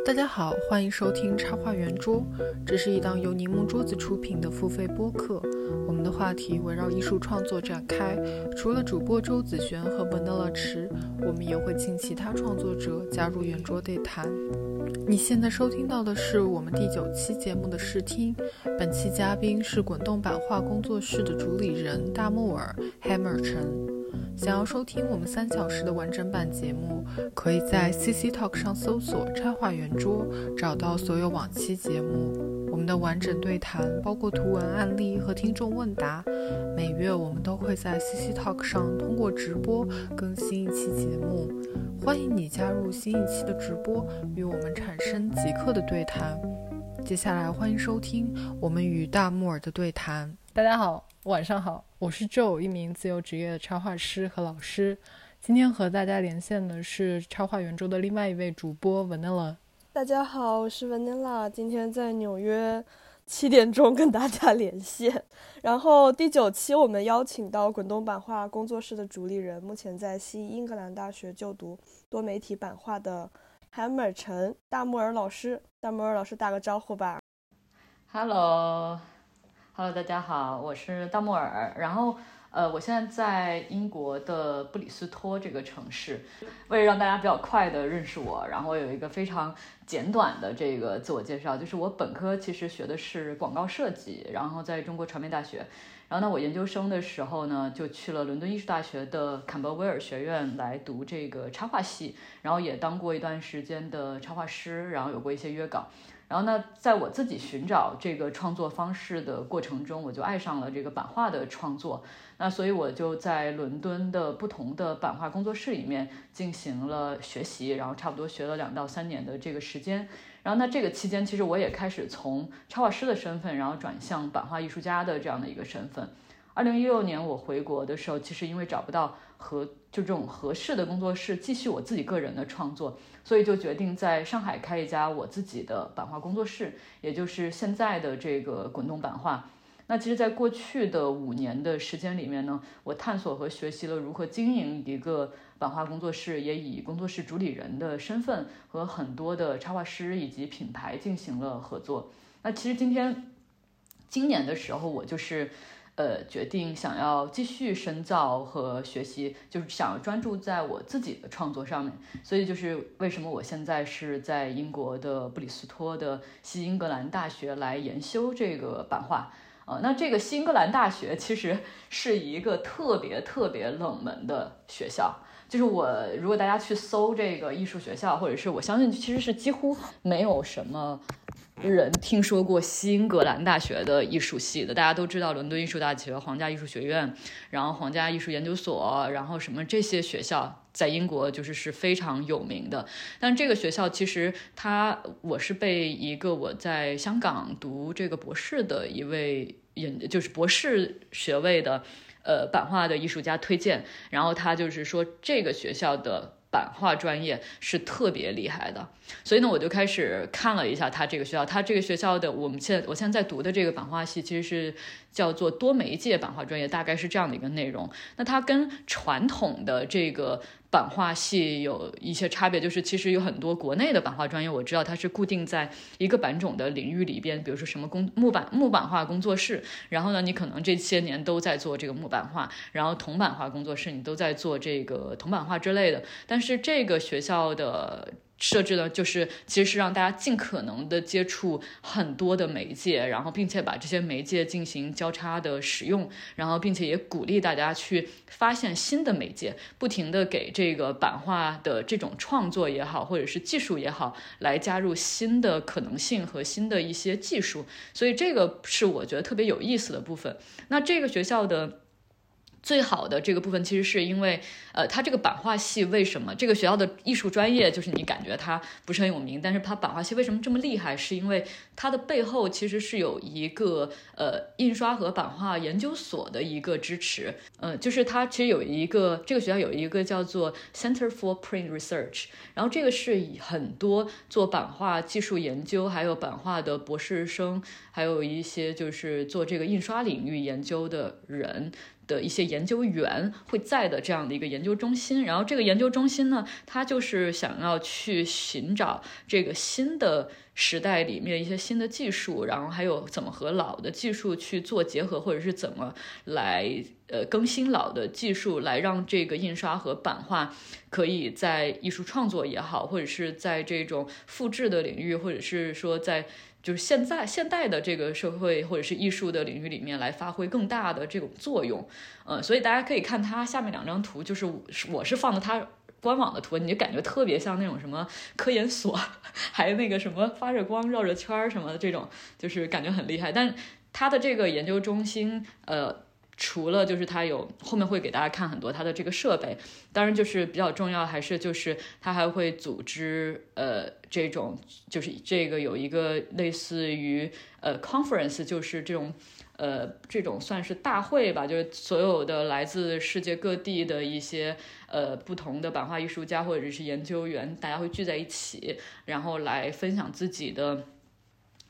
大家好，欢迎收听插画圆桌，这是一档由柠檬桌子出品的付费播客。我们的话题围绕艺术创作展开，除了主播周子璇和 Vanilla 池，我们也会请其他创作者加入圆桌对谈。你现在收听到的是我们第九期节目的试听，本期嘉宾是滚动版画工作室的主理人大木耳 Hammer 陈。想要收听我们三小时的完整版节目，可以在 CC Talk 上搜索“插画圆桌”，找到所有往期节目。我们的完整对谈包括图文案例和听众问答。每月我们都会在 CC Talk 上通过直播更新一期节目，欢迎你加入新一期的直播，与我们产生即刻的对谈。接下来欢迎收听我们与大木耳的对谈。大家好，晚上好。我是 Joe，一名自由职业的插画师和老师。今天和大家连线的是插画圆桌的另外一位主播 Vanilla。大家好，我是 Vanilla，今天在纽约七点钟跟大家连线。然后第九期我们邀请到滚动版画工作室的主理人，目前在西英格兰大学就读多媒体版画的 Hammer 陈大木尔老师。大木尔老师打个招呼吧。Hello。Hello，大家好，我是大木耳。然后，呃，我现在在英国的布里斯托这个城市。为了让大家比较快的认识我，然后有一个非常简短的这个自我介绍，就是我本科其实学的是广告设计，然后在中国传媒大学。然后呢，我研究生的时候呢，就去了伦敦艺术大学的坎伯威尔学院来读这个插画系，然后也当过一段时间的插画师，然后有过一些约稿。然后呢，在我自己寻找这个创作方式的过程中，我就爱上了这个版画的创作。那所以我就在伦敦的不同的版画工作室里面进行了学习，然后差不多学了两到三年的这个时间。然后那这个期间，其实我也开始从插画师的身份，然后转向版画艺术家的这样的一个身份。二零一六年我回国的时候，其实因为找不到合就这种合适的工作室继续我自己个人的创作。所以就决定在上海开一家我自己的版画工作室，也就是现在的这个滚动版画。那其实，在过去的五年的时间里面呢，我探索和学习了如何经营一个版画工作室，也以工作室主理人的身份和很多的插画师以及品牌进行了合作。那其实今天，今年的时候，我就是。呃，决定想要继续深造和学习，就是想要专注在我自己的创作上面。所以就是为什么我现在是在英国的布里斯托的西英格兰大学来研修这个版画。呃，那这个西英格兰大学其实是一个特别特别冷门的学校。就是我如果大家去搜这个艺术学校，或者是我相信其实是几乎没有什么。人听说过西英格兰大学的艺术系的，大家都知道伦敦艺术大学、皇家艺术学院，然后皇家艺术研究所，然后什么这些学校在英国就是是非常有名的。但这个学校其实它，我是被一个我在香港读这个博士的一位研，就是博士学位的，呃，版画的艺术家推荐，然后他就是说这个学校的。版画专业是特别厉害的，所以呢，我就开始看了一下他这个学校。他这个学校的，我们现在我现在在读的这个版画系，其实是叫做多媒介版画专业，大概是这样的一个内容。那它跟传统的这个。版画系有一些差别，就是其实有很多国内的版画专业，我知道它是固定在一个版种的领域里边，比如说什么工木板木板画工作室，然后呢，你可能这些年都在做这个木板画，然后铜版画工作室你都在做这个铜版画之类的，但是这个学校的。设置的就是，其实是让大家尽可能的接触很多的媒介，然后并且把这些媒介进行交叉的使用，然后并且也鼓励大家去发现新的媒介，不停的给这个版画的这种创作也好，或者是技术也好，来加入新的可能性和新的一些技术，所以这个是我觉得特别有意思的部分。那这个学校的。最好的这个部分，其实是因为，呃，它这个版画系为什么这个学校的艺术专业，就是你感觉它不是很有名，但是它版画系为什么这么厉害？是因为它的背后其实是有一个呃印刷和版画研究所的一个支持，嗯，就是它其实有一个这个学校有一个叫做 Center for Print Research，然后这个是以很多做版画技术研究，还有版画的博士生，还有一些就是做这个印刷领域研究的人。的一些研究员会在的这样的一个研究中心。然后这个研究中心呢，它就是想要去寻找这个新的时代里面一些新的技术，然后还有怎么和老的技术去做结合，或者是怎么来呃更新老的技术，来让这个印刷和版画可以在艺术创作也好，或者是在这种复制的领域，或者是说在。就是现在现代的这个社会或者是艺术的领域里面来发挥更大的这种作用，呃，所以大家可以看它下面两张图，就是我是放的它官网的图，你就感觉特别像那种什么科研所，还有那个什么发着光绕着圈儿什么的这种，就是感觉很厉害。但它的这个研究中心，呃。除了就是它有后面会给大家看很多它的这个设备，当然就是比较重要还是就是它还会组织呃这种就是这个有一个类似于呃 conference 就是这种呃这种算是大会吧，就是所有的来自世界各地的一些呃不同的版画艺术家或者是研究员，大家会聚在一起，然后来分享自己的。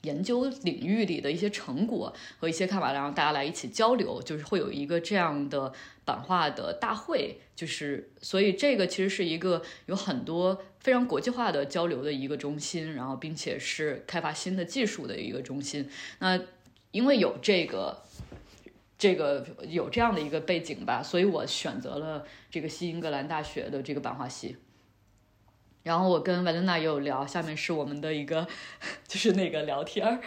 研究领域里的一些成果和一些看法，然后大家来一起交流，就是会有一个这样的版画的大会，就是所以这个其实是一个有很多非常国际化的交流的一个中心，然后并且是开发新的技术的一个中心。那因为有这个这个有这样的一个背景吧，所以我选择了这个西英格兰大学的这个版画系。然后我跟维伦娜也有聊，下面是我们的一个，就是那个聊天儿。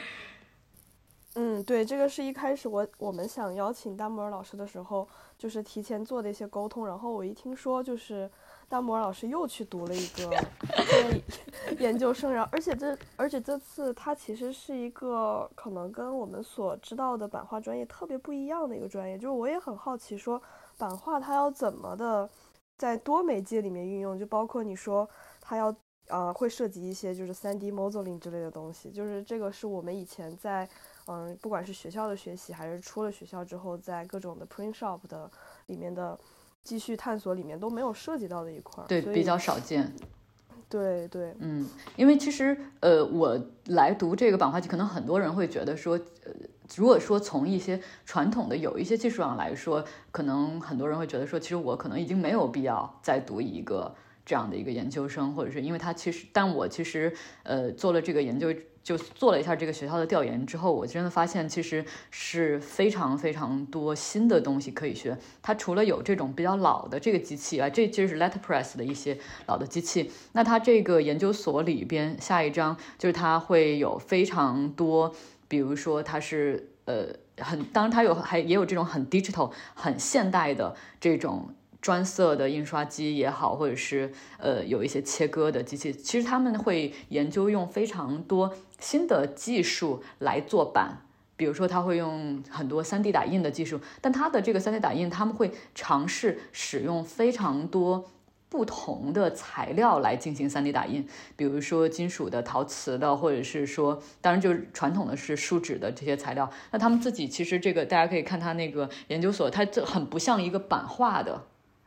嗯，对，这个是一开始我我们想邀请大摩尔老师的时候，就是提前做的一些沟通。然后我一听说，就是大摩尔老师又去读了一个 研究生，然后而且这而且这次他其实是一个可能跟我们所知道的版画专业特别不一样的一个专业。就是我也很好奇，说版画它要怎么的在多媒介里面运用，就包括你说。它要呃会涉及一些就是 3D modeling 之类的东西，就是这个是我们以前在嗯不管是学校的学习，还是出了学校之后在各种的 print shop 的里面的继续探索里面都没有涉及到的一块，对，比较少见。对对，嗯，因为其实呃我来读这个版画系，可能很多人会觉得说，呃如果说从一些传统的有一些技术上来说，可能很多人会觉得说，其实我可能已经没有必要再读一个。这样的一个研究生，或者是因为他其实，但我其实，呃，做了这个研究，就做了一下这个学校的调研之后，我真的发现其实是非常非常多新的东西可以学。它除了有这种比较老的这个机器啊，这就是 letterpress 的一些老的机器。那它这个研究所里边，下一章就是它会有非常多，比如说它是呃很，当然它有还也有这种很 digital 很现代的这种。专色的印刷机也好，或者是呃有一些切割的机器，其实他们会研究用非常多新的技术来做版，比如说他会用很多 3D 打印的技术，但他的这个 3D 打印他们会尝试使用非常多不同的材料来进行 3D 打印，比如说金属的、陶瓷的，或者是说当然就是传统的是树脂的这些材料。那他们自己其实这个大家可以看他那个研究所，它这很不像一个版画的。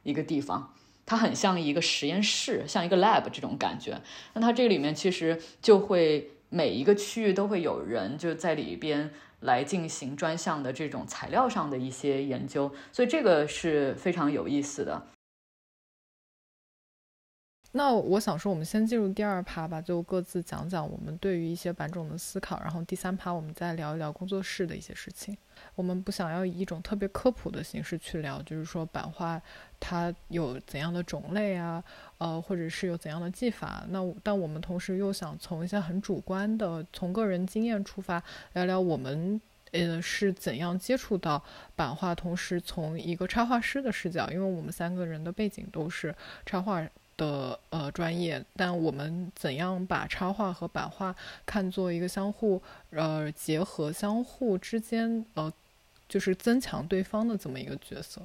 一个地方，它很像一个实验室，像一个 lab 这种感觉。那它这里面其实就会每一个区域都会有人就在里边来进行专项的这种材料上的一些研究，所以这个是非常有意思的。那我想说，我们先进入第二趴吧，就各自讲讲我们对于一些版种的思考，然后第三趴我们再聊一聊工作室的一些事情。我们不想要以一种特别科普的形式去聊，就是说版画它有怎样的种类啊，呃，或者是有怎样的技法。那但我们同时又想从一些很主观的，从个人经验出发，聊聊我们呃是怎样接触到版画，同时从一个插画师的视角，因为我们三个人的背景都是插画。的呃专业，但我们怎样把插画和版画看作一个相互呃结合、相互之间呃就是增强对方的这么一个角色？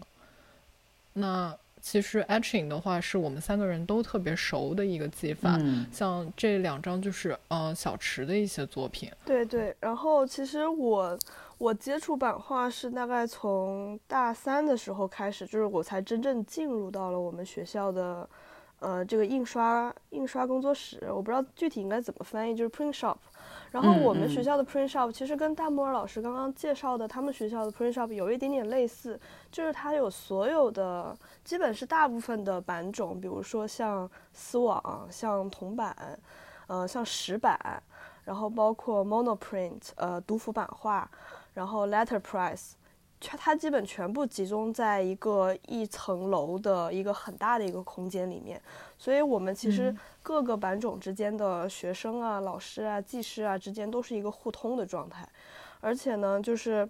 那其实 etching 的话是我们三个人都特别熟的一个技法，像这两张就是呃小池的一些作品。对对，然后其实我我接触版画是大概从大三的时候开始，就是我才真正进入到了我们学校的。呃这个印刷印刷工作室，我不知道具体应该怎么翻译，就是 print shop。然后我们学校的 print shop 其实跟大木尔老师刚刚介绍的他们学校的 print shop 有一点点类似，就是它有所有的，基本是大部分的版种，比如说像丝网、像铜版，呃，像石板，然后包括 monoprint，呃，读幅版画，然后 letterpress。它它基本全部集中在一个一层楼的一个很大的一个空间里面，所以我们其实各个版种之间的学生啊、老师啊、技师啊之间都是一个互通的状态，而且呢，就是，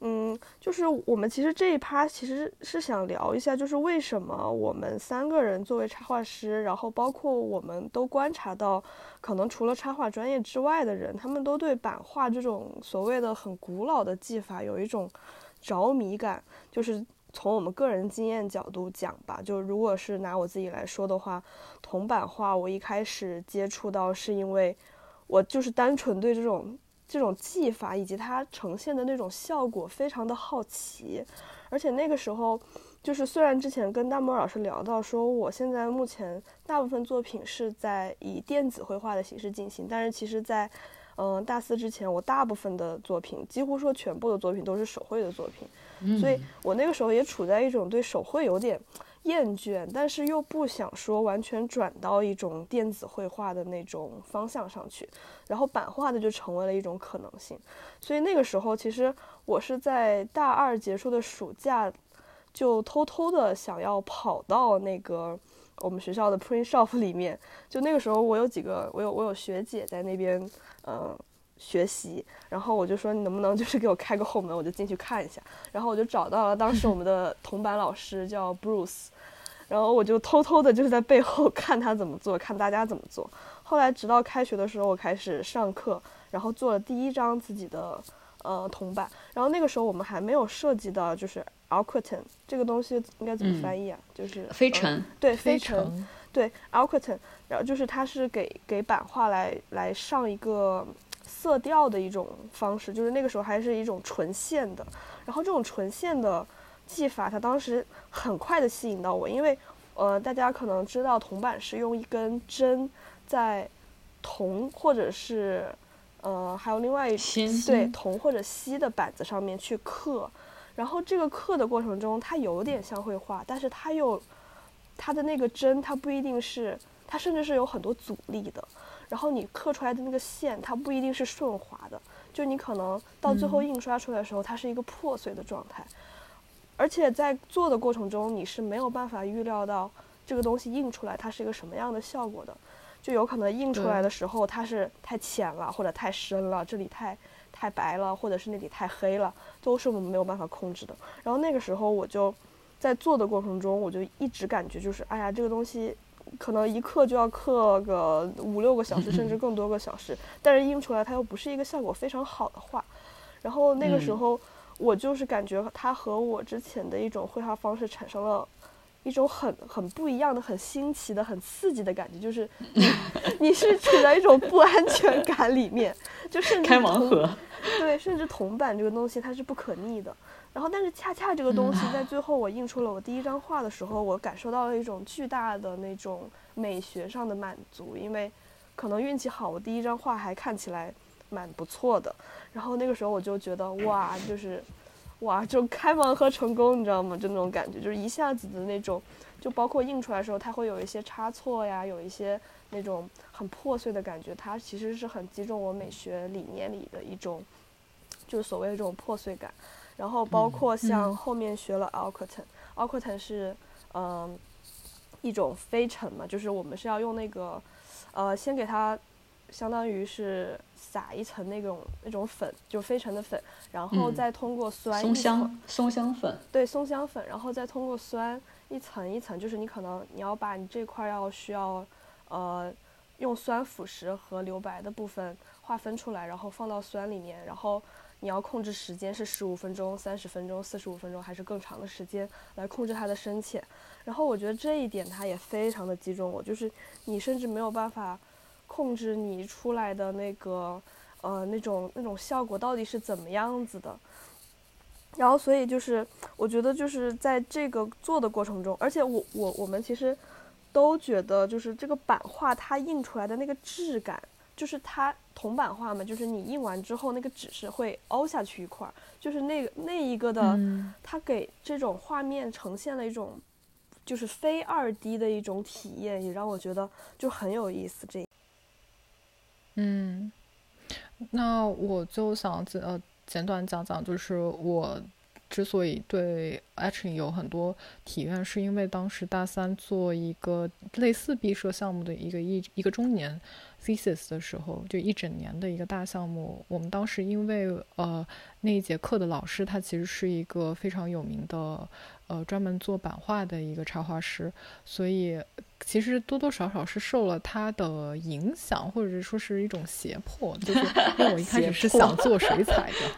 嗯，就是我们其实这一趴其实是想聊一下，就是为什么我们三个人作为插画师，然后包括我们都观察到，可能除了插画专业之外的人，他们都对版画这种所谓的很古老的技法有一种。着迷感，就是从我们个人经验角度讲吧，就如果是拿我自己来说的话，铜版画我一开始接触到是因为，我就是单纯对这种这种技法以及它呈现的那种效果非常的好奇，而且那个时候，就是虽然之前跟大莫老师聊到说，我现在目前大部分作品是在以电子绘画的形式进行，但是其实在。嗯，大四之前，我大部分的作品，几乎说全部的作品都是手绘的作品，所以我那个时候也处在一种对手绘有点厌倦，但是又不想说完全转到一种电子绘画的那种方向上去，然后版画的就成为了一种可能性。所以那个时候，其实我是在大二结束的暑假，就偷偷的想要跑到那个我们学校的 print shop 里面，就那个时候我有几个，我有我有学姐在那边。嗯，学习，然后我就说你能不能就是给我开个后门，我就进去看一下。然后我就找到了当时我们的 铜板老师叫 Bruce，然后我就偷偷的就是在背后 看他怎么做，看大家怎么做。后来直到开学的时候，我开始上课，然后做了第一张自己的呃铜板。然后那个时候我们还没有涉及到就是 Alquetan 这个东西应该怎么翻译啊？就是飞尘，对，飞尘。对，Alquetan，然后就是它是给给版画来来上一个色调的一种方式，就是那个时候还是一种纯线的，然后这种纯线的技法，它当时很快的吸引到我，因为呃大家可能知道铜板是用一根针在铜或者是呃还有另外一对铜或者锡的板子上面去刻，然后这个刻的过程中，它有点像绘画，但是它又。它的那个针，它不一定是，它甚至是有很多阻力的。然后你刻出来的那个线，它不一定是顺滑的，就你可能到最后印刷出来的时候，它是一个破碎的状态。而且在做的过程中，你是没有办法预料到这个东西印出来它是一个什么样的效果的。就有可能印出来的时候，它是太浅了，或者太深了，这里太太白了，或者是那里太黑了，都是我们没有办法控制的。然后那个时候我就。在做的过程中，我就一直感觉就是，哎呀，这个东西可能一刻就要刻个五六个小时，甚至 更多个小时，但是印出来它又不是一个效果非常好的画。然后那个时候，我就是感觉它和我之前的一种绘画方式产生了一种很很不一样的、很新奇的、很刺激的感觉，就是你 是处在一种不安全感里面，就甚至开盲盒，对，甚至铜板这个东西它是不可逆的。然后，但是恰恰这个东西在最后我印出了我第一张画的时候，我感受到了一种巨大的那种美学上的满足，因为可能运气好，我第一张画还看起来蛮不错的。然后那个时候我就觉得哇，就是哇，就开盲盒成功，你知道吗？就那种感觉，就是一下子的那种，就包括印出来的时候，它会有一些差错呀，有一些那种很破碎的感觉，它其实是很击中我美学理念里的一种，就是所谓的这种破碎感。然后包括像后面学了 Alquetan，Alquetan 是嗯一种飞尘嘛，就是我们是要用那个呃先给它相当于是撒一层那种那种粉，就飞尘的粉，然后再通过酸松香松香粉对松香粉，然后再通过酸一层一层，就是你可能你要把你这块要需要呃用酸腐蚀和留白的部分划分出来，然后放到酸里面，然后。你要控制时间是十五分钟、三十分钟、四十五分钟，还是更长的时间来控制它的深浅？然后我觉得这一点它也非常的击中我，就是你甚至没有办法控制你出来的那个呃那种那种效果到底是怎么样子的。然后所以就是我觉得就是在这个做的过程中，而且我我我们其实都觉得就是这个版画它印出来的那个质感，就是它铜版画嘛，就是你印完之后那个纸是会凹下去一块儿，就是那个那一个的，它给这种画面呈现了一种就是非二 D 的一种体验，也让我觉得就很有意思。这，嗯，那我就想简呃简短讲讲，就是我。之所以对 etching 有很多体验，是因为当时大三做一个类似毕设项目的一个一一个中年 thesis 的时候，就一整年的一个大项目。我们当时因为呃那一节课的老师他其实是一个非常有名的呃专门做版画的一个插画师，所以其实多多少少是受了他的影响，或者说是一种胁迫，就是因为我一开始是想做水彩的。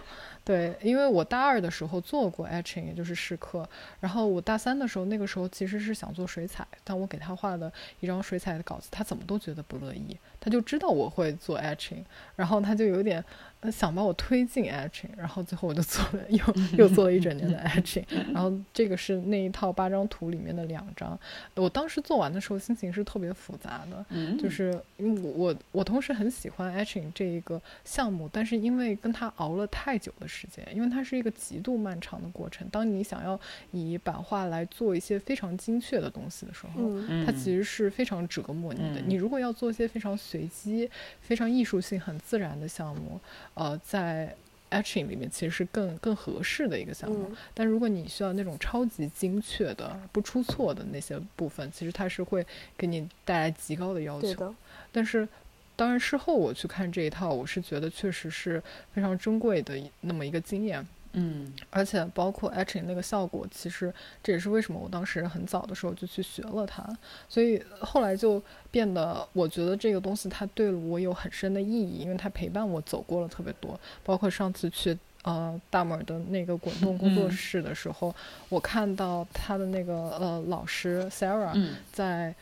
对，因为我大二的时候做过 etching，也就是试课。然后我大三的时候，那个时候其实是想做水彩，但我给他画的一张水彩的稿子，他怎么都觉得不乐意。他就知道我会做 etching，然后他就有点。想把我推进 etching，然后最后我就做了又又做了一整年的 etching，然后这个是那一套八张图里面的两张。我当时做完的时候心情是特别复杂的，就是因为我我我同时很喜欢 etching 这一个项目，但是因为跟他熬了太久的时间，因为它是一个极度漫长的过程。当你想要以版画来做一些非常精确的东西的时候，它其实是非常折磨你的。你如果要做一些非常随机、非常艺术性很自然的项目。呃，在 etching 里面其实是更更合适的一个项目，但如果你需要那种超级精确的、不出错的那些部分，其实它是会给你带来极高的要求。但是，当然事后我去看这一套，我是觉得确实是非常珍贵的那么一个经验。嗯，而且包括 etching 那个效果，其实这也是为什么我当时很早的时候就去学了它，所以后来就变得，我觉得这个东西它对我有很深的意义，因为它陪伴我走过了特别多，包括上次去呃大门的那个滚动工作室的时候，我看到他的那个呃老师 Sarah 在。嗯，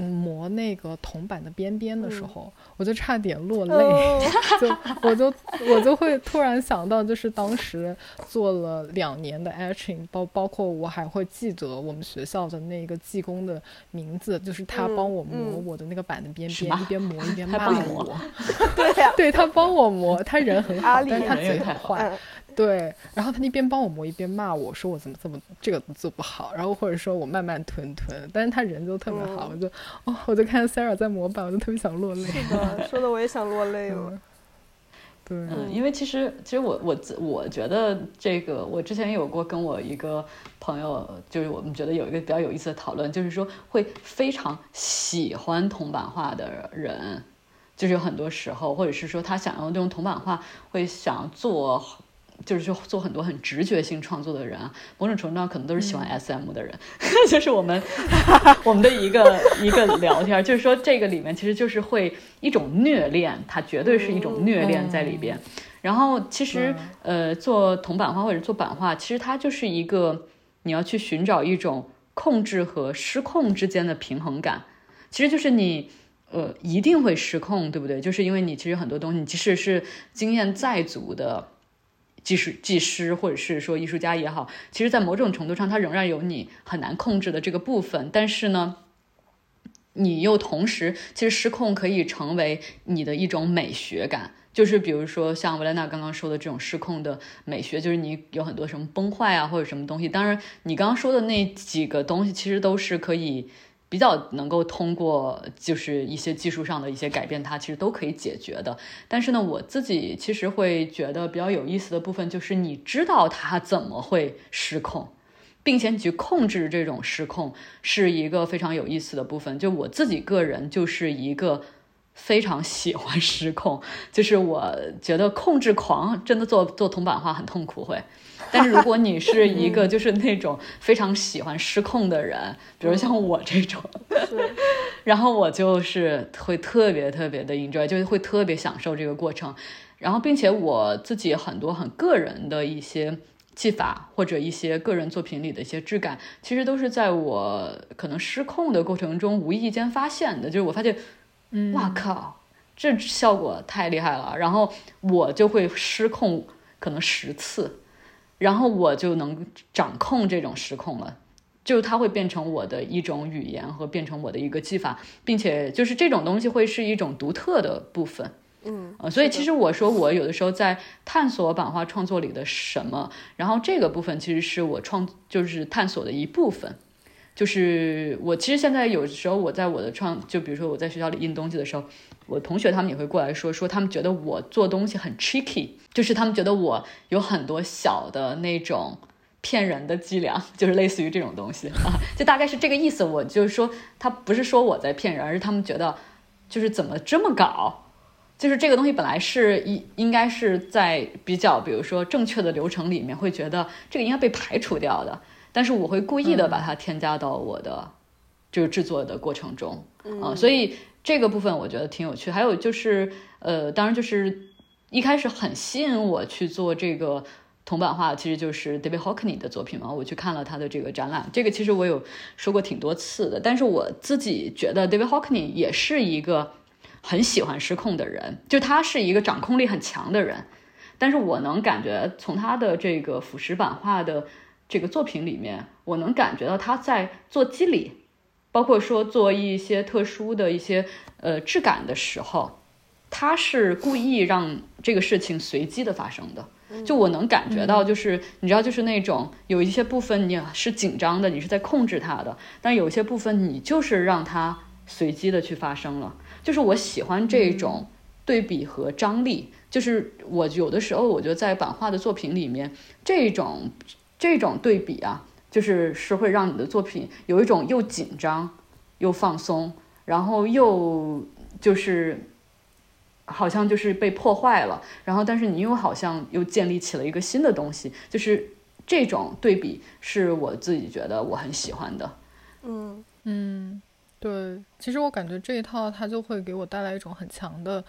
磨那个铜板的边边的时候，我就差点落泪，就我就我就会突然想到，就是当时做了两年的 etching，包包括我还会记得我们学校的那个技工的名字，就是他帮我磨我的那个板的边边，一边磨一边骂我。对呀，对 他帮我磨，他人很好，但是他嘴很坏。对，然后他一边帮我磨一边骂我说我怎么这么这个做不好，然后或者说我慢慢吞吞，但是他人就特别好，我就哦，我就看 Sarah 在模板，我就特别想落泪。是的，说的我也想落泪了。对，嗯，因为其实其实我我我觉得这个我之前有过跟我一个朋友，就是我们觉得有一个比较有意思的讨论，就是说会非常喜欢铜版画的人，就是有很多时候，或者是说他想要用铜版画，会想做。就是就做很多很直觉性创作的人啊，某种程度上可能都是喜欢 SM 的人，就是我们 我们的一个一个聊天，就是说这个里面其实就是会一种虐恋，它绝对是一种虐恋在里边。然后其实呃做铜版画或者做版画，其实它就是一个你要去寻找一种控制和失控之间的平衡感，其实就是你呃一定会失控，对不对？就是因为你其实很多东西，即使是经验再足的。技术技师或者是说艺术家也好，其实，在某种程度上，它仍然有你很难控制的这个部分。但是呢，你又同时，其实失控可以成为你的一种美学感。就是比如说像维莱娜刚刚说的这种失控的美学，就是你有很多什么崩坏啊，或者什么东西。当然，你刚刚说的那几个东西，其实都是可以。比较能够通过就是一些技术上的一些改变，它其实都可以解决的。但是呢，我自己其实会觉得比较有意思的部分，就是你知道它怎么会失控，并且你去控制这种失控，是一个非常有意思的部分。就我自己个人就是一个非常喜欢 失控，就是我觉得控制狂真的做做铜版画很痛苦会。但是如果你是 一个就是那种非常喜欢失控的人，比如像我这种，然后我就是会特别特别的 enjoy，就是会特别享受这个过程。然后，并且我自己很多很个人的一些技法或者一些个人作品里的一些质感，其实都是在我可能失控的过程中无意间发现的。就是我发现，哇靠，这效果太厉害了！然后我就会失控，可能十次。然后我就能掌控这种失控了，就它会变成我的一种语言和变成我的一个技法，并且就是这种东西会是一种独特的部分。嗯，呃，所以其实我说我有的时候在探索版画创作里的什么，然后这个部分其实是我创就是探索的一部分。就是我其实现在有时候我在我的创，就比如说我在学校里印东西的时候，我同学他们也会过来说说他们觉得我做东西很 tricky，就是他们觉得我有很多小的那种骗人的伎俩，就是类似于这种东西啊，就大概是这个意思。我就是说他不是说我在骗人，而是他们觉得就是怎么这么搞，就是这个东西本来是应应该是在比较比如说正确的流程里面会觉得这个应该被排除掉的。但是我会故意的把它添加到我的就是制作的过程中啊，所以这个部分我觉得挺有趣。还有就是，呃，当然就是一开始很吸引我去做这个铜版画，其实就是 David Hockney 的作品嘛。我去看了他的这个展览，这个其实我有说过挺多次的。但是我自己觉得 David Hockney 也是一个很喜欢失控的人，就他是一个掌控力很强的人。但是我能感觉从他的这个腐蚀版画的。这个作品里面，我能感觉到他在做肌理，包括说做一些特殊的一些呃质感的时候，他是故意让这个事情随机的发生的。就我能感觉到，就是你知道，就是那种有一些部分你是紧张的，你是在控制它的，但有些部分你就是让它随机的去发生了。就是我喜欢这种对比和张力，就是我有的时候我觉得在版画的作品里面这种。这种对比啊，就是是会让你的作品有一种又紧张又放松，然后又就是好像就是被破坏了，然后但是你又好像又建立起了一个新的东西，就是这种对比是我自己觉得我很喜欢的。嗯嗯，对，其实我感觉这一套它就会给我带来一种很强的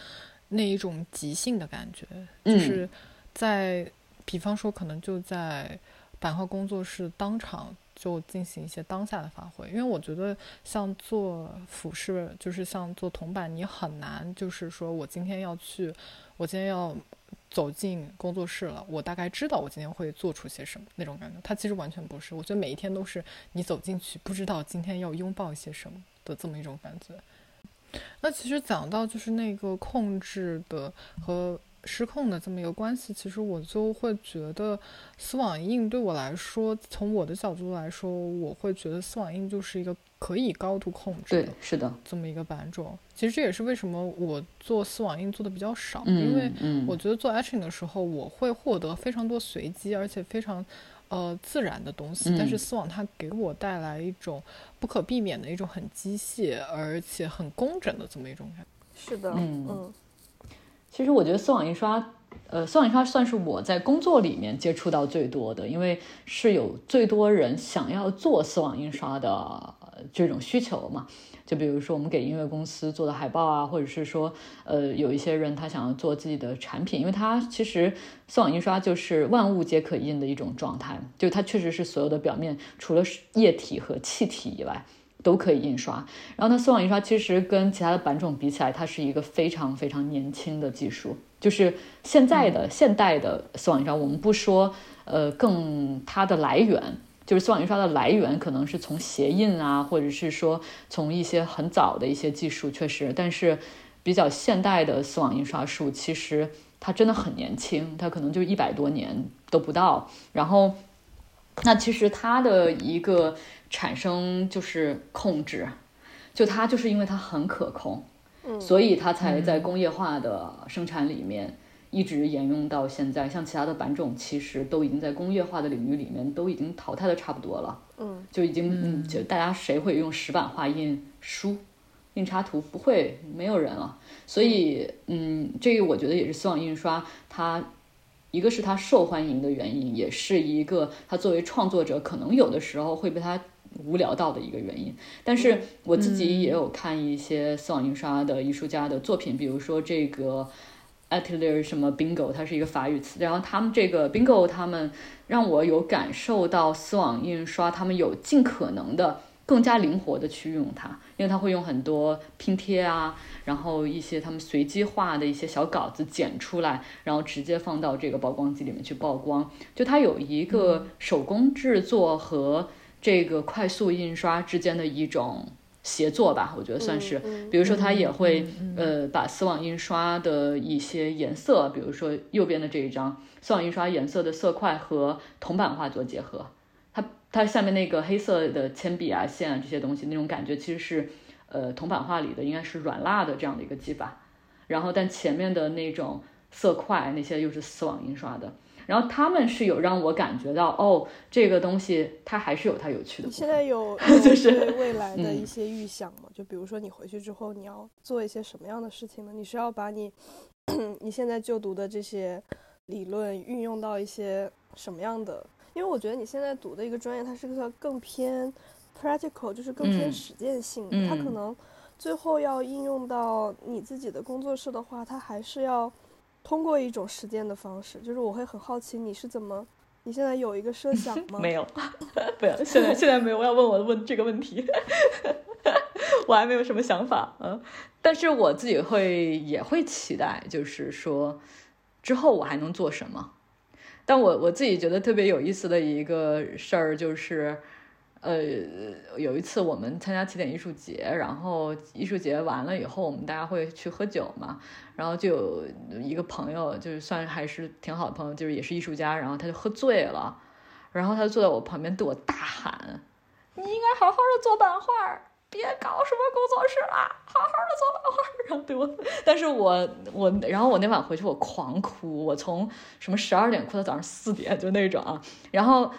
那一种即兴的感觉，就是在比方说可能就在。版画工作室当场就进行一些当下的发挥，因为我觉得像做俯视，就是像做铜板，你很难就是说我今天要去，我今天要走进工作室了，我大概知道我今天会做出些什么那种感觉。它其实完全不是，我觉得每一天都是你走进去，不知道今天要拥抱一些什么的这么一种感觉。那其实讲到就是那个控制的和。失控的这么一个关系，其实我就会觉得丝网印对我来说，从我的角度来说，我会觉得丝网印就是一个可以高度控制的，是的，这么一个版种。其实这也是为什么我做丝网印做的比较少，因为我觉得做 etching 的时候，我会获得非常多随机而且非常呃自然的东西，但是丝网它给我带来一种不可避免的一种很机械而且很工整的这么一种感觉。是的，嗯。其实我觉得丝网印刷，呃，丝网印刷算是我在工作里面接触到最多的，因为是有最多人想要做丝网印刷的这种需求嘛。就比如说我们给音乐公司做的海报啊，或者是说，呃，有一些人他想要做自己的产品，因为它其实丝网印刷就是万物皆可印的一种状态，就它确实是所有的表面除了液体和气体以外。都可以印刷，然后呢，丝网印刷其实跟其他的版种比起来，它是一个非常非常年轻的技术。就是现在的现代的丝网印刷，我们不说，呃，更它的来源，就是丝网印刷的来源可能是从鞋印啊，或者是说从一些很早的一些技术，确实，但是比较现代的丝网印刷术，其实它真的很年轻，它可能就一百多年都不到。然后，那其实它的一个。产生就是控制，就它就是因为它很可控，嗯，所以它才在工业化的生产里面一直沿用到现在。像其他的版种，其实都已经在工业化的领域里面都已经淘汰的差不多了，嗯，就已经嗯，就大家谁会用石板画印书、印插图？不会，没有人了。所以，嗯，这个我觉得也是希望印刷它。一个是它受欢迎的原因，也是一个它作为创作者可能有的时候会被它无聊到的一个原因。但是我自己也有看一些丝网印刷的艺术家的作品，比如说这个 Atelier 什么 Bingo，它是一个法语词。然后他们这个 Bingo，他们让我有感受到丝网印刷，他们有尽可能的更加灵活的去用它，因为它会用很多拼贴啊。然后一些他们随机画的一些小稿子剪出来，然后直接放到这个曝光机里面去曝光。就它有一个手工制作和这个快速印刷之间的一种协作吧，我觉得算是。嗯比如说，它也会嗯呃把丝网印刷的一些颜色，比如说右边的这一张丝网印刷颜色的色块和铜版画做结合。它它下面那个黑色的铅笔啊、线啊这些东西，那种感觉其实是呃铜版画里的应该是软蜡的这样的一个技法。然后但前面的那种色块那些又是丝网印刷的。然后他们是有让我感觉到，哦，这个东西它还是有它有趣的你。现在有就是对未来的嗯一些预想吗？就比如说你回去之后你要做一些什么样的事情呢？你是要把你 你现在就读的这些理论运用到一些什么样的？因为我觉得你现在读的一个专业，它是个更偏 practical，就是更偏嗯实践性的，它可嗯能最后要应用到你自己的工作室的话，它还是要通过一种实践的方式。就是我会很好奇你是怎么，你现在有一个设想 吗？没有，不要，现在现在没有，我要问我问这个问题，我还没有什么想法，嗯，但是我自己会也会期待，就是说之后我还能做什么。但我我自己觉得特别有意思的一个事儿就是，呃，有一次我们参加起点艺术节，然后艺术节完了以后，我们大家会去喝酒嘛，然后就有一个朋友，就是算还是挺好的朋友，就是也是艺术家，然后他就喝醉了，然后他就坐在我旁边对我大喊：“你应该好好的做版画，别搞什么工作室了，好好的做版画。”然后对我，但是我我，然后我那晚回去我狂哭，我从什么十二点哭到早上四点，就那种，然后。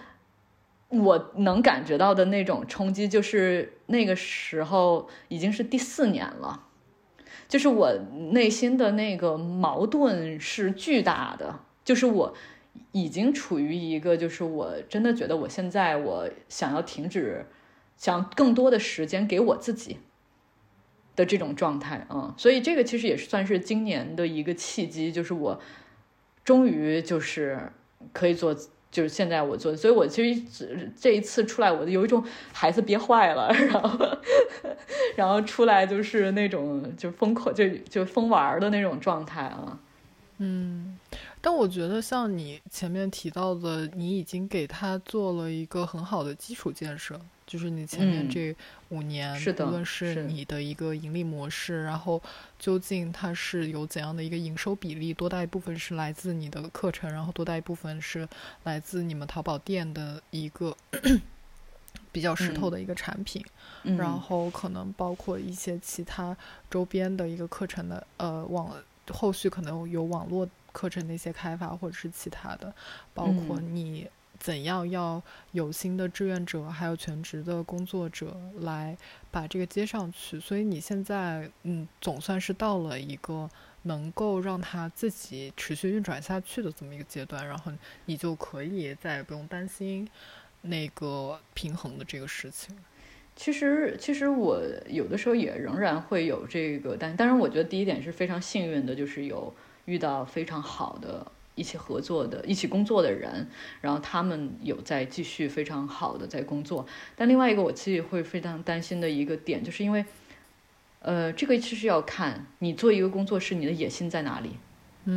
我能感觉到的那种冲击，就是那个时候已经是第四年了，就是我内心的那个矛盾是巨大的，就是我已经处于一个，就是我真的觉得我现在我想要停止，想更多的时间给我自己的这种状态啊、嗯，所以这个其实也是算是今年的一个契机，就是我终于就是可以做。就是现在我做的，所以我其实这一次出来，我有一种孩子憋坏了，然后 然后出来就是那种就疯狂就就疯玩的那种状态啊。嗯，但我觉得像你前面提到的，你已经给他做了一个很好的基础建设，就是你前面嗯这五年，是的无论是是。你的一个盈利模式，然后究竟它是有怎样的一个营收比例，多大一部分是来自你的课程，然后多大一部分是来自你们淘宝店的一个 比较石头的一个产品，嗯、然后可能包括一些其他周边的一个课程的呃网。后续可能有网络课程的一些开发，或者是其他的，包括你怎样要有新的志愿者，还有全职的工作者来把这个接上去。所以你现在，嗯，总算是到了一个能够让它自己持续运转下去的这么一个阶段，然后你就可以再也不用担心那个平衡的这个事情。其实，其实我有的时候也仍然会有这个，但当然，我觉得第一点是非常幸运的，就是有遇到非常好的一起合作的、一起工作的人，然后他们有在继续非常好的在工作。但另外一个我自己会非常担心的一个点，就是因为，呃，这个其实要看你做一个工作室，你的野心在哪里。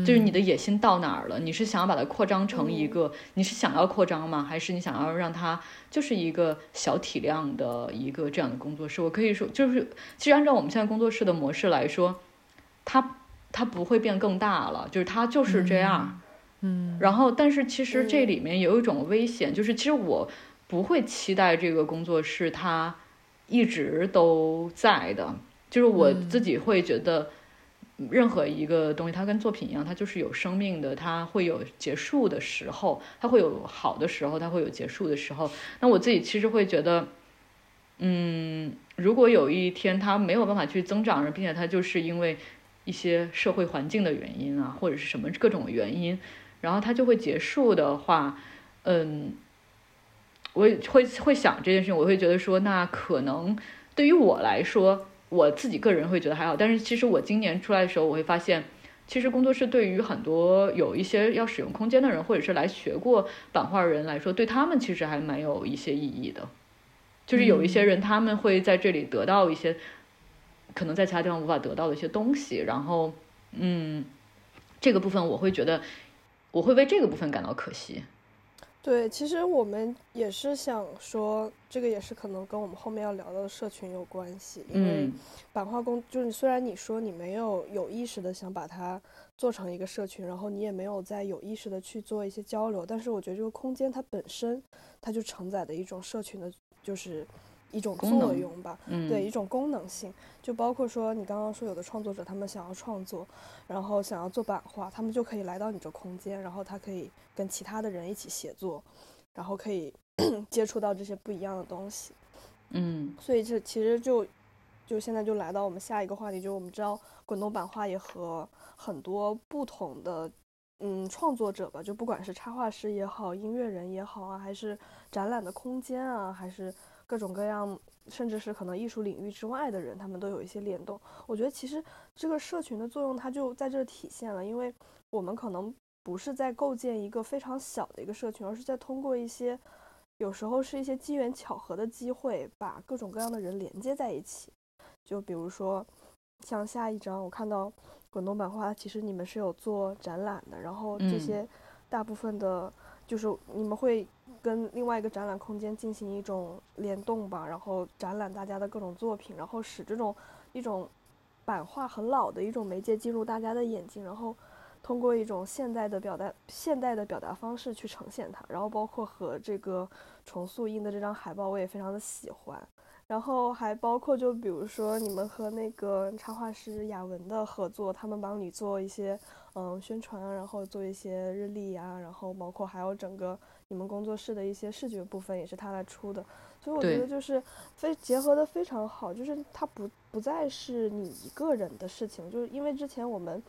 就是你的野心到哪儿了？你是想要把它扩张成一个？你是想要扩张吗？还是你想要让它就是一个小体量的一个这样的工作室？我可以说，就是其实按照我们现在工作室的模式来说，它它不会变更大了，就是它就是这样。嗯。然后，但是其实这里面有一种危险，就是其实我不会期待这个工作室它一直都在的，就是我自己会觉得。任何一个东西，它跟作品一样，它就是有生命的，它会有结束的时候，它会有好的时候，它会有结束的时候。那我自己其实会觉得，嗯，如果有一天它没有办法去增长，并且它就是因为一些社会环境的原因啊，或者是什么各种原因，然后它就会结束的话，嗯，我会会想这件事情，我会觉得说，那可能对于我来说。我自己个人会觉得还好，但是其实我今年出来的时候，我会发现，其实工作室对于很多有一些要使用空间的人，或者是来学过版画人来说，对他们其实还蛮有一些意义的。就是有一些人，他们会在这里得到一些可能在其他地方无法得到的一些东西。然后，嗯，这个部分我会觉得，我会为这个部分感到可惜。对，其实我们也是想说，这个也是可能跟我们后面要聊到的社群有关系，因为版画工就是虽然你说你没有有意识的想把它做成一个社群，然后你也没有在有意识的去做一些交流，但是我觉得这个空间它本身它就承载的一种社群的，就是。一种作用吧，对一种功能性，就包括说你刚刚说有的创作者他们想要创作，然后想要做版画，他们就可以来到你这空间，然后他可以跟其他的人一起写作，然后可以 接触到这些不一样的东西，嗯，所以这其实就就现在就来到我们下一个话题，就是我们知道滚动版画也和很多不同的嗯创作者吧，就不管是插画师也好，音乐人也好啊，还是展览的空间啊，还是。各种各样，甚至是可能艺术领域之外的人，他们都有一些联动。我觉得其实这个社群的作用，它就在这体现了。因为我们可能不是在构建一个非常小的一个社群，而是在通过一些有时候是一些机缘巧合的机会，把各种各样的人连接在一起。就比如说，像下一章，我看到滚动版画，其实你们是有做展览的，然后这些大部分的，就是你们会。跟另外一个展览空间进行一种联动吧，然后展览大家的各种作品，然后使这种一种版画很老的一种媒介进入大家的眼睛，然后通过一种现代的表达、现代的表达方式去呈现它。然后包括和这个重塑印的这张海报，我也非常的喜欢。然后还包括就比如说你们和那个插画师雅文的合作，他们帮你做一些嗯宣传啊，然后做一些日历啊，然后包括还有整个。你们工作室的一些视觉部分也是他来出的，所以我觉得就是非结合的非常好，就是它不不再是你一个人的事情，就是因为之前我们，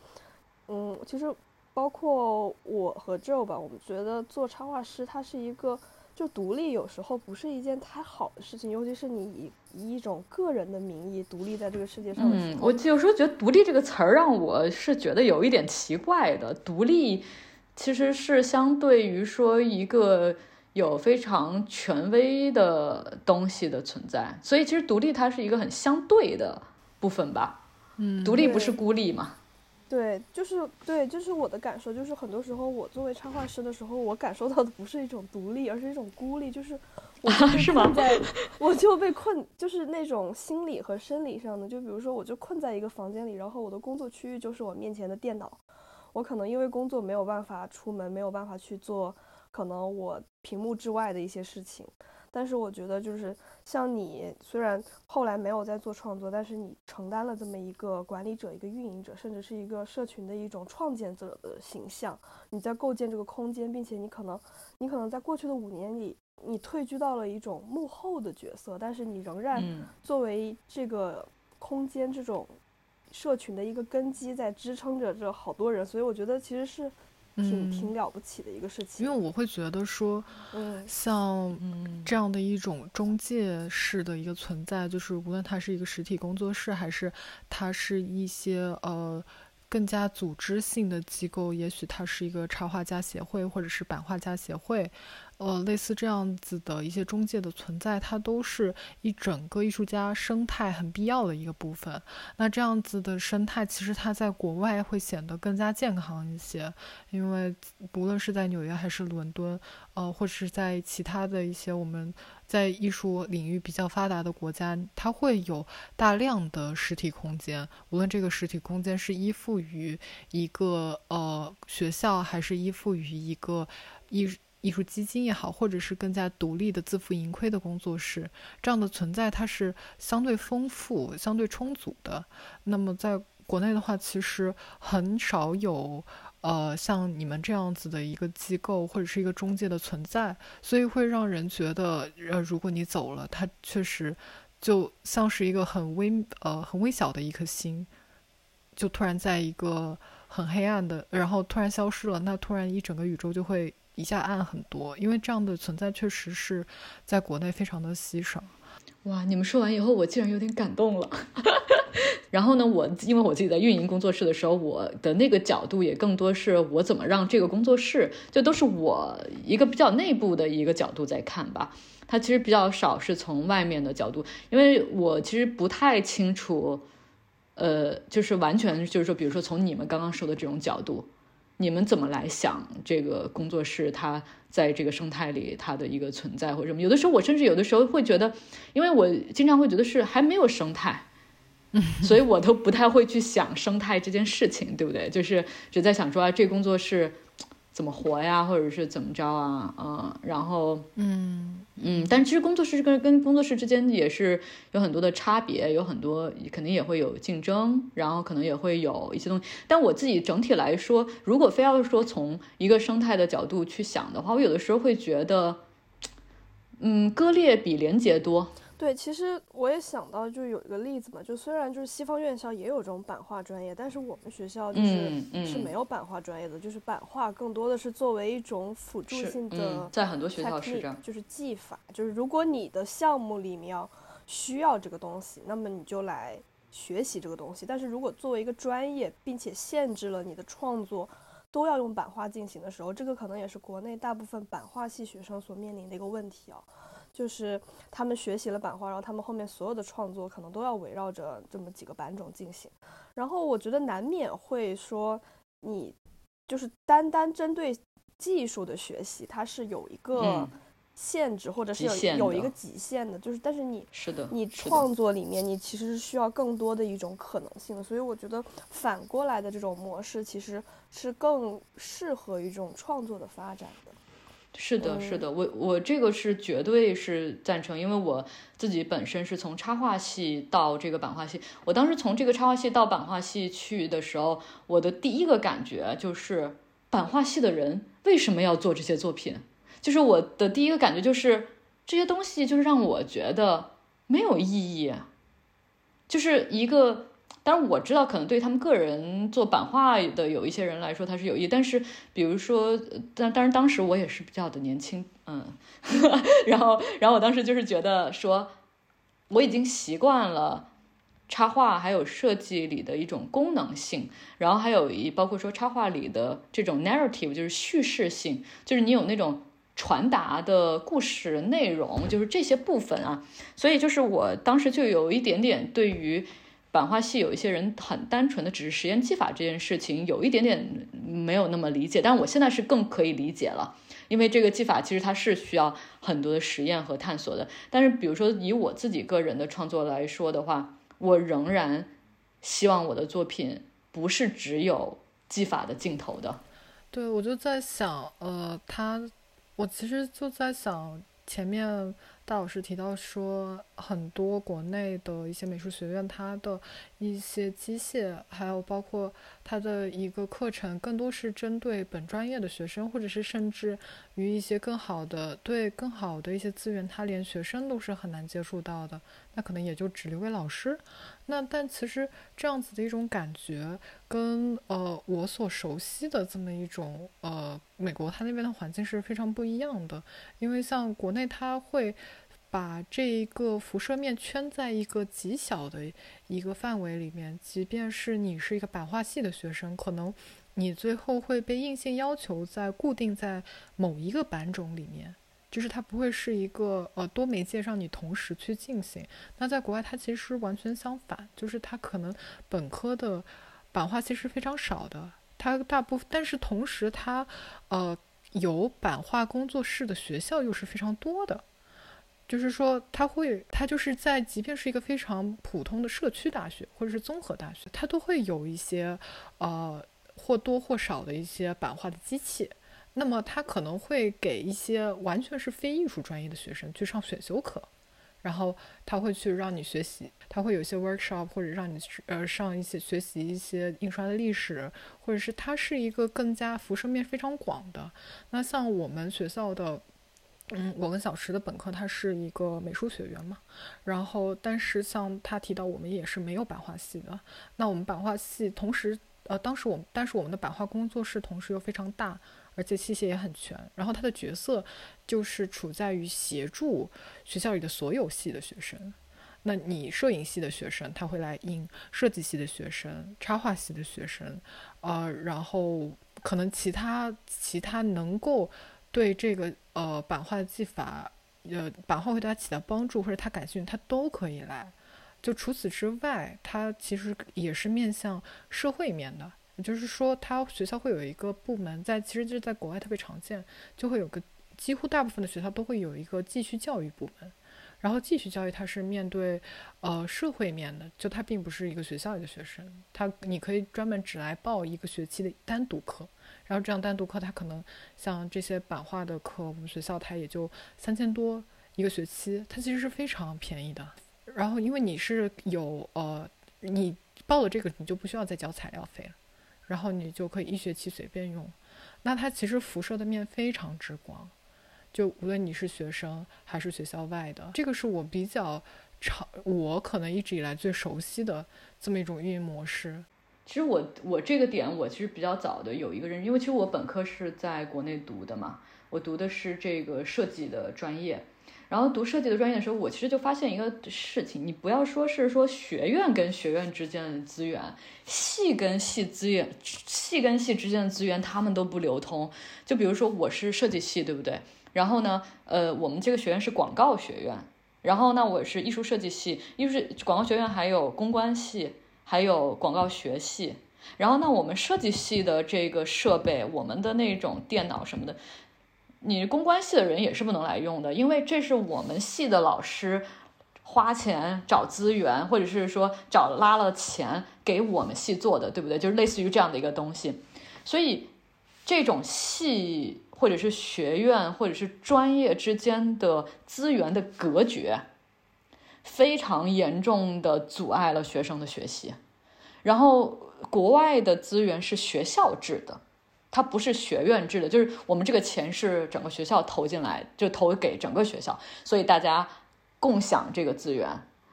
嗯，其实包括我和 Joe 吧，我们觉得做插画师他是一个就独立，有时候不是一件太好的事情，尤其是你以以一种个人的名义独立在这个世界上。嗯，我有时候觉得“独立”这个词儿让我是觉得有一点奇怪的，独立。其实是相对于说一个有非常权威的东西的存在，所以其实独立它是一个很相对的部分吧。嗯，独立不是孤立嘛？对，就是对，就是我的感受，就是很多时候我作为插画师的时候，我感受到的不是一种独立，而是一种孤立，就是 我是吗？在我就被困，就是那种心理和生理上的，就比如说我就困在一个房间里，然后我的工作区域就是我面前的电脑。我可能因为工作没有办法出门，没有办法去做可能我屏幕之外的一些事情。但是我觉得，就是像你，虽然后来没有在做创作，但是你承担了这么一个管理者、一个运营者，甚至是一个社群的一种创建者的形象。你在构建这个空间，并且你可能，你可能在过去的五年里，你退居到了一种幕后的角色，但是你仍然作为这个空间这种。社群的一个根基在支撑着这好多人，所以我觉得其实是挺挺了不起的一个事情。因为我会觉得说，嗯，像这样的一种中介式的一个存在，就是无论它是一个实体工作室，还是它是一些呃更加组织性的机构，也许它是一个插画家协会或者是版画家协会。呃，类似这样子的一些中介的存在，它都是一整个艺术家生态很必要的一个部分。那这样子的生态，其实它在国外会显得更加健康一些，因为不论是在纽约还是伦敦，呃，或者是在其他的一些我们在艺术领域比较发达的国家，它会有大量的实体空间。无论这个实体空间是依附于一个呃学校，还是依附于一个艺。艺术基金也好，或者是更加独立的自负盈亏的工作室，这样的存在它是相对丰富、相对充足的。那么在国内的话，其实很少有呃像你们这样子的一个机构或者是一个中介的存在，所以会让人觉得，呃，如果你走了，它确实就像是一个很微呃很微小的一颗星，就突然在一个很黑暗的，然后突然消失了，那突然一整个宇宙就会。一下暗很多，因为这样的存在确实是在国内非常的稀少。哇，你们说完以后，我竟然有点感动了。然后呢，我因为我自己在运营工作室的时候，我的那个角度也更多是我怎么让这个工作室，就都是我一个比较内部的一个角度在看吧。它其实比较少是从外面的角度，因为我其实不太清楚，呃，就是完全就是说，比如说从你们刚刚说的这种角度。你们怎么来想这个工作室它在这个生态里它的一个存在或者什么？有的时候我甚至有的时候会觉得，因为我经常会觉得是还没有生态，所以我都不太会去想生态这件事情，对不对？就是只在想说啊，这工作室。怎么活呀，或者是怎么着啊？嗯，然后，嗯嗯，但其实工作室跟跟工作室之间也是有很多的差别，有很多肯定也会有竞争，然后可能也会有一些东西。但我自己整体来说，如果非要说从一个生态的角度去想的话，我有的时候会觉得，嗯，割裂比连接多。对，其实我也想到，就有一个例子嘛，就虽然就是西方院校也有这种版画专业，但是我们学校就是是没有版画专业的，就是版画更多的是作为一种辅助性的，在很多学校是这样，就是技法，就是如果你的项目里面需要这个东西，那么你就来学习这个东西。但是如果作为一个专业，并且限制了你的创作都要用版画进行的时候，这个可能也是国内大部分版画系学生所面临的一个问题啊。就是他们学习了版画，然后他们后面所有的创作可能都要围绕着这么几个版种进行。然后我觉得难免会说，你就是单单针对技术的学习，它是有一个限制，或者是有有一个极限的。就是，但是你是的，你创作里面你其实是需要更多的一种可能性。所以我觉得反过来的这种模式其实是更适合于这种创作的发展的。是的，是的，我我这个是绝对是赞成，因为我自己本身是从插画系到这个版画系。我当时从这个插画系到版画系去的时候，我的第一个感觉就是版画系的人为什么要做这些作品？就是我的第一个感觉就是这些东西就是让我觉得没有意义，就是一个。当然我知道，可能对他们个人做版画的有一些人来说，他是有益。但是，比如说，但当然当时我也是比较的年轻，嗯，然后，然后我当时就是觉得说，我已经习惯了插画还有设计里的一种功能性，然后还有一包括说插画里的这种 narrative，就是叙事性，就是你有那种传达的故事内容，就是这些部分啊。所以，就是我当时就有一点点对于。版画系有一些人很单纯的只是实验技法这件事情有一点点没有那么理解，但我现在是更可以理解了，因为这个技法其实它是需要很多的实验和探索的。但是比如说以我自己个人的创作来说的话，我仍然希望我的作品不是只有技法的镜头的。对，我就在想，呃，他，我其实就在想前面。戴老师提到说，很多国内的一些美术学院，它的一些机械，还有包括它的一个课程，更多是针对本专业的学生，或者是甚至于一些更好的对更好的一些资源，他连学生都是很难接触到的，那可能也就只留给老师。那但其实这样子的一种感觉，跟呃我所熟悉的这么一种呃美国它那边的环境是非常不一样的，因为像国内它会。把这一个辐射面圈在一个极小的一个范围里面，即便是你是一个版画系的学生，可能你最后会被硬性要求在固定在某一个版种里面，就是它不会是一个呃多媒介上你同时去进行。那在国外，它其实完全相反，就是它可能本科的版画其实非常少的，它大部分，但是同时它呃有版画工作室的学校又是非常多的。就是说，他会，他就是在，即便是一个非常普通的社区大学或者是综合大学，它都会有一些，呃，或多或少的一些版画的机器。那么，他可能会给一些完全是非艺术专业的学生去上选修课，然后他会去让你学习，他会有一些 workshop，或者让你呃上一些学习一些印刷的历史，或者是它是一个更加辐射面非常广的。那像我们学校的。嗯，我跟小池的本科他是一个美术学院嘛，然后但是像他提到我们也是没有版画系的。那我们版画系同时，呃，当时我们但是我们的版画工作室同时又非常大，而且器械也很全。然后他的角色就是处在于协助学校里的所有系的学生。那你摄影系的学生他会来应设计系的学生、插画系的学生，呃，然后可能其他其他能够。对这个呃版画的技法，呃版画会对他起到帮助，或者他感兴趣，他都可以来。就除此之外，他其实也是面向社会面的，就是说，他学校会有一个部门，在其实就是在国外特别常见，就会有个几乎大部分的学校都会有一个继续教育部门。然后继续教育它是面对，呃，社会面的，就它并不是一个学校里的学生，他你可以专门只来报一个学期的单独课，然后这样单独课它可能像这些版画的课，我们学校它也就三千多一个学期，它其实是非常便宜的。然后因为你是有呃，你报了这个你就不需要再交材料费了，然后你就可以一学期随便用，那它其实辐射的面非常之广。就无论你是学生还是学校外的，这个是我比较常，我可能一直以来最熟悉的这么一种运营模式。其实我我这个点我其实比较早的有一个认识，因为其实我本科是在国内读的嘛，我读的是这个设计的专业。然后读设计的专业的时候，我其实就发现一个事情，你不要说是说学院跟学院之间的资源，系跟系资源，系跟系之间的资源他们都不流通。就比如说我是设计系，对不对？然后呢，呃，我们这个学院是广告学院，然后呢，我是艺术设计系，艺术广告学院还有公关系，还有广告学系。然后呢，我们设计系的这个设备，我们的那种电脑什么的，你公关系的人也是不能来用的，因为这是我们系的老师花钱找资源，或者是说找拉了钱给我们系做的，对不对？就是类似于这样的一个东西，所以这种系。或者是学院，或者是专业之间的资源的隔绝，非常严重的阻碍了学生的学习。然后，国外的资源是学校制的，它不是学院制的，就是我们这个钱是整个学校投进来，就投给整个学校，所以大家共享这个资源。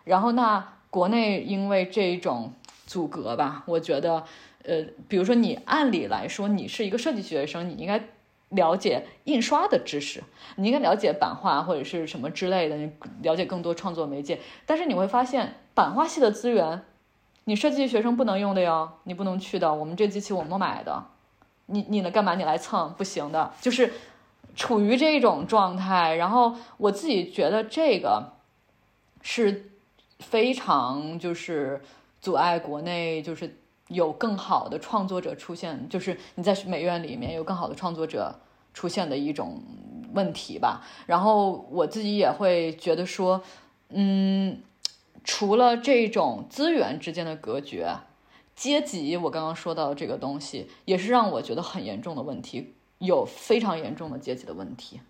然后，那国内因为这种阻隔吧，我觉得，呃，比如说你按理来说，你是一个设计学生，你应该。了解印刷的知识，你应该了解版画或者是什么之类的，你了解更多创作媒介。但是你会发现，版画系的资源，你设计学生不能用的哟，你不能去的。我们这机器我们买的，你你来干嘛？你来蹭不行的，就是处于这种状态。然后我自己觉得这个是非常就是阻碍国内就是。有更好的创作者出现，就是你在美院里面有更好的创作者出现的一种问题吧。然后我自己也会觉得说，嗯，除了这种资源之间的隔绝，阶级，我刚刚说到这个东西，也是让我觉得很严重的问题，有非常严重的阶级的问题，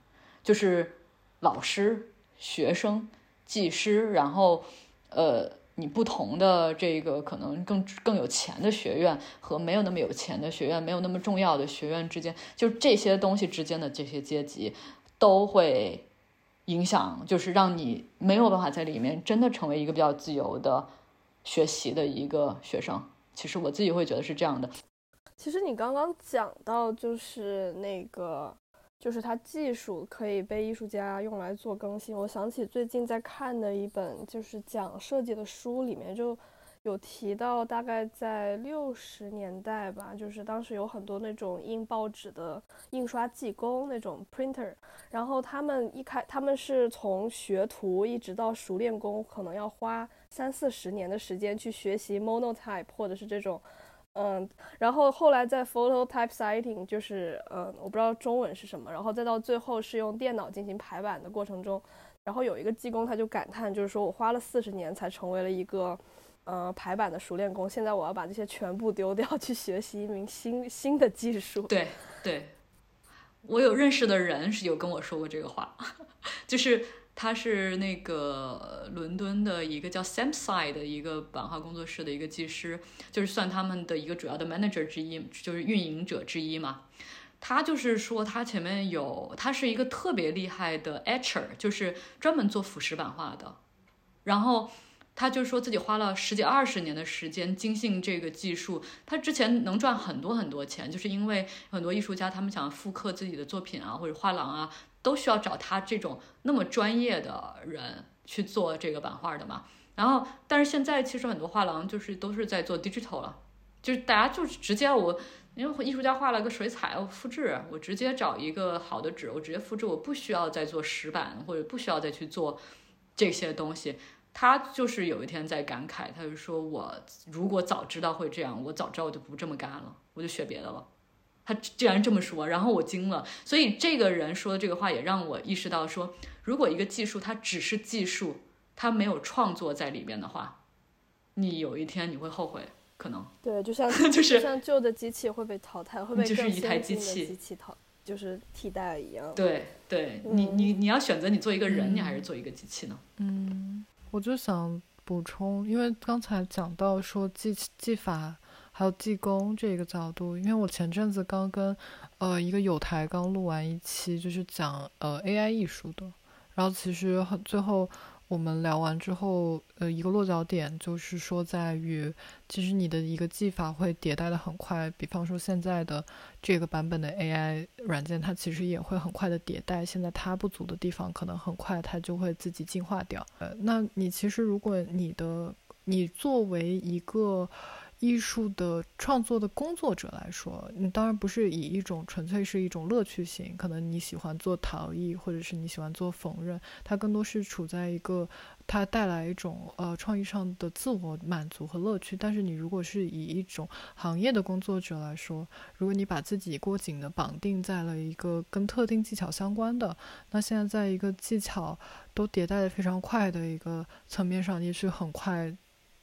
就是老师、学生、技师，然后，呃。你不同的这个可能更更有钱的学院和没有那么有钱的学院，没有那么重要的学院之间，就这些东西之间的这些阶级，都会影响，就是让你没有办法在里面真的成为一个比较自由的学习的一个学生。其实我自己会觉得是这样的。其实你刚刚讲到就是那个。就是它技术可以被艺术家用来做更新。我想起最近在看的一本就是讲设计的书，里面就有提到，大概在六十年代吧，就是当时有很多那种印报纸的印刷技工那种 printer，然后他们一开，他们是从学徒一直到熟练工，可能要花三四十年的时间去学习 monotype 或者是这种。嗯，然后后来在 photo typesetting，就是嗯，我不知道中文是什么，然后再到最后是用电脑进行排版的过程中，然后有一个技工他就感叹，就是说我花了四十年才成为了一个，呃，排版的熟练工，现在我要把这些全部丢掉去学习一名新新的技术。对对，我有认识的人是有跟我说过这个话，就是。他是那个伦敦的一个叫 Samside 的一个版画工作室的一个技师，就是算他们的一个主要的 manager 之一，就是运营者之一嘛。他就是说，他前面有，他是一个特别厉害的 etcher，就是专门做腐蚀版画的。然后他就说自己花了十几二十年的时间精进这个技术。他之前能赚很多很多钱，就是因为很多艺术家他们想复刻自己的作品啊，或者画廊啊。都需要找他这种那么专业的人去做这个版画的嘛？然后，但是现在其实很多画廊就是都是在做 digital 了，就是大家就是直接我，因为艺术家画了个水彩，我复制，我直接找一个好的纸，我直接复制，我不需要再做石板或者不需要再去做这些东西。他就是有一天在感慨，他就说我如果早知道会这样，我早知道我就不这么干了。我就学别的了。他既然这么说，然后我惊了。所以这个人说的这个话也让我意识到，说如果一个技术它只是技术，它没有创作在里面的话，你有一天你会后悔，可能对，就像 就是像旧的机器会被淘汰，会被就是一台机器机器淘，就是替代一样。对对，你你你要选择你做一个人，你还是做一个机器呢？嗯，我就想补充，因为刚才讲到说技技法。还有技工这个角度，因为我前阵子刚跟，呃，一个有台刚录完一期，就是讲呃 AI 艺术的，然后其实很最后我们聊完之后，呃，一个落脚点就是说在于，其实你的一个技法会迭代的很快，比方说现在的这个版本的 AI 软件，它其实也会很快的迭代，现在它不足的地方，可能很快它就会自己进化掉。呃，那你其实如果你的你作为一个艺术的创作的工作者来说，你当然不是以一种纯粹是一种乐趣型，可能你喜欢做陶艺，或者是你喜欢做缝纫，它更多是处在一个它带来一种呃创意上的自我满足和乐趣。但是你如果是以一种行业的工作者来说，如果你把自己过紧的绑定在了一个跟特定技巧相关的，那现在在一个技巧都迭代的非常快的一个层面上，你是很快。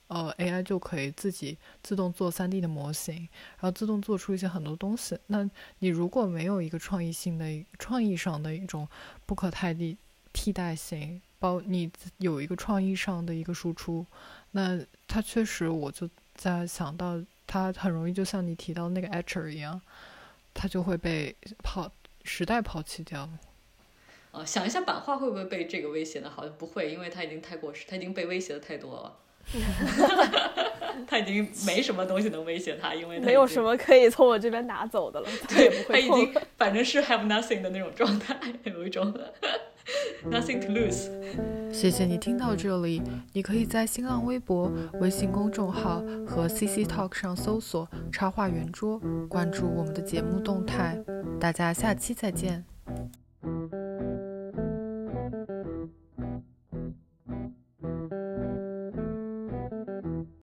呃，AI 就可以自己自动做 3D 的模型，然后自动做出一些很多东西。那你如果没有一个创意性的、创意上的一种不可替代替代性，包你有一个创意上的一个输出，那它确实，我就在想到它很容易就像你提到那个 Etcher 一样，它就会被抛时代抛弃掉。呃，想一下版画会不会被这个威胁呢？好像不会，因为它已经太过时，它已经被威胁的太多了。他已经没什么东西能威胁他，因为没有什么可以从我这边拿走的了。对，他已经反正是 have nothing 的那种状态，有一种 nothing to lose。谢谢你听到这里，你可以在新浪微博、微信公众号和 CC Talk 上搜索“插画圆桌”，关注我们的节目动态。大家下期再见。